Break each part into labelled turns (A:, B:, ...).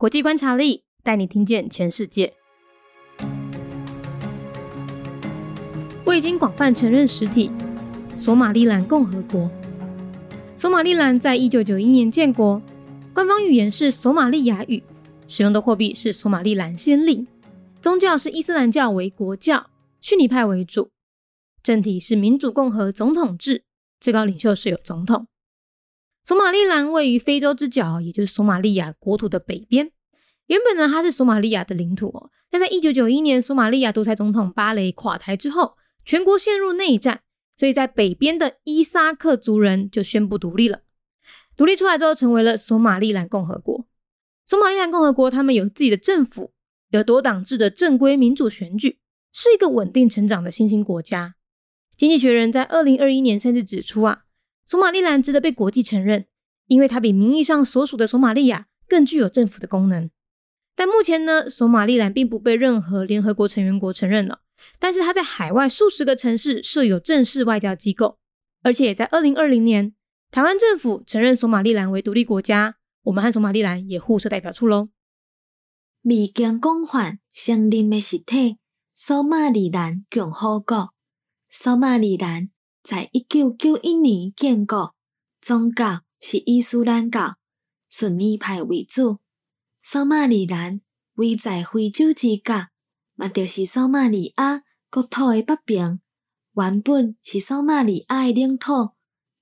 A: 国际观察力带你听见全世界。未经广泛承认实体——索马利兰共和国。索马利兰在一九九一年建国，官方语言是索马利亚语，使用的货币是索马利兰先令，宗教是伊斯兰教为国教，逊尼派为主，政体是民主共和总统制，最高领袖是有总统。索马利兰位于非洲之角，也就是索马利亚国土的北边。原本呢，它是索马利亚的领土哦，但在一九九一年索马利亚独裁总统巴雷垮台之后，全国陷入内战。所以在北边的伊萨克族人就宣布独立了。独立出来之后，成为了索马利兰共和国。索马利兰共和国他们有自己的政府，有多党制的正规民主选举，是一个稳定成长的新兴国家。经济学人在二零二一年甚至指出啊，索马利兰值得被国际承认，因为它比名义上所属的索马利亚更具有政府的功能。但目前呢，索马利兰并不被任何联合国成员国承认了。但是它在海外数十个城市设有正式外交机构，而且在二零二零年，台湾政府承认索马利兰为独立国家，我们和索马利兰也互设代表处喽。
B: 未经广泛承认的实体——索马利兰共和国。索马利兰在一九九一年建国，宗教是伊斯兰教，逊尼派为主。索马里兰位在非洲之角。嘛，就是索马里亚国土的北边，原本是索马里亚的领土，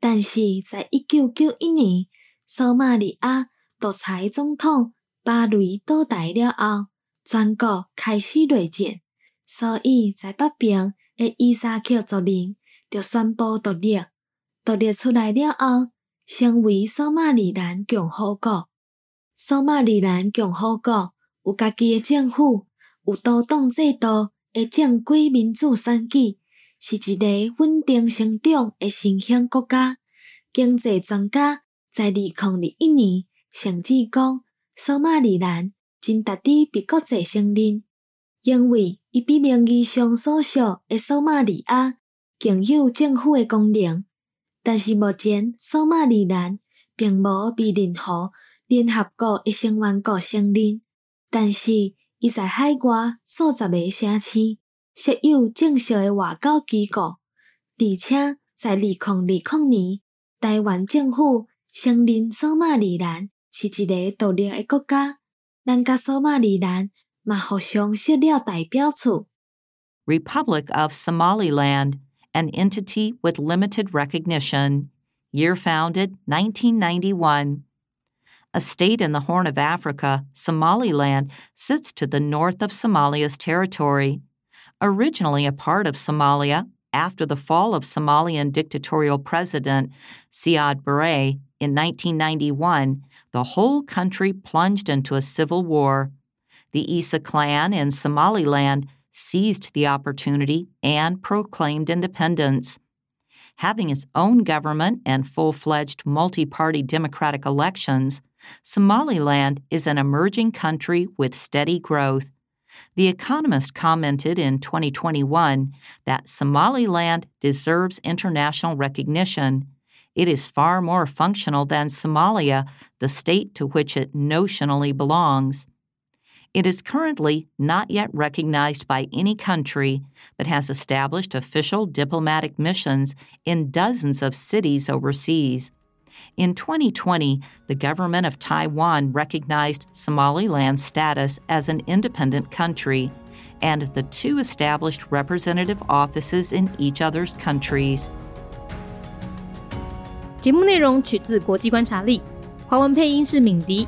B: 但是在一九九一年，索马里亚独裁总统巴雷倒台了后，全国开始内战，所以在北边的伊萨克族人就宣布独立。独立出来了后，成为索马里兰共和国。索马里兰共和国有家己诶政府。有多党制度的正规民主选举，是一个稳定成长诶新兴国家。经济专家在二零二一年甚至讲，索马里兰真值得被国际承认，因为伊比名义上所属诶索马里亚更有政府的功能。但是目前，索马里兰并无被任何联合国一成员国承认，但是。伊在海外数十个城市设有正式的外交机构，而且在二零二零年，台湾政府承认索马里兰是一个独立的国家，咱甲索马里兰嘛互相设了代表处。
C: Republic of Somaliland, an entity with limited recognition. Year founded 1991. a state in the Horn of Africa, Somaliland sits to the north of Somalia's territory. Originally a part of Somalia, after the fall of Somalian dictatorial president Siad Barre in 1991, the whole country plunged into a civil war. The Isa clan in Somaliland seized the opportunity and proclaimed independence. Having its own government and full fledged multi party democratic elections, Somaliland is an emerging country with steady growth. The Economist commented in 2021 that Somaliland deserves international recognition. It is far more functional than Somalia, the state to which it notionally belongs. It is currently not yet recognized by any country, but has established official diplomatic missions in dozens of cities overseas. In 2020, the government of Taiwan recognized Somaliland's status as an independent country, and the two established representative offices in each other's countries.
A: 节目内容取自国际观察力，华文配音是敏迪，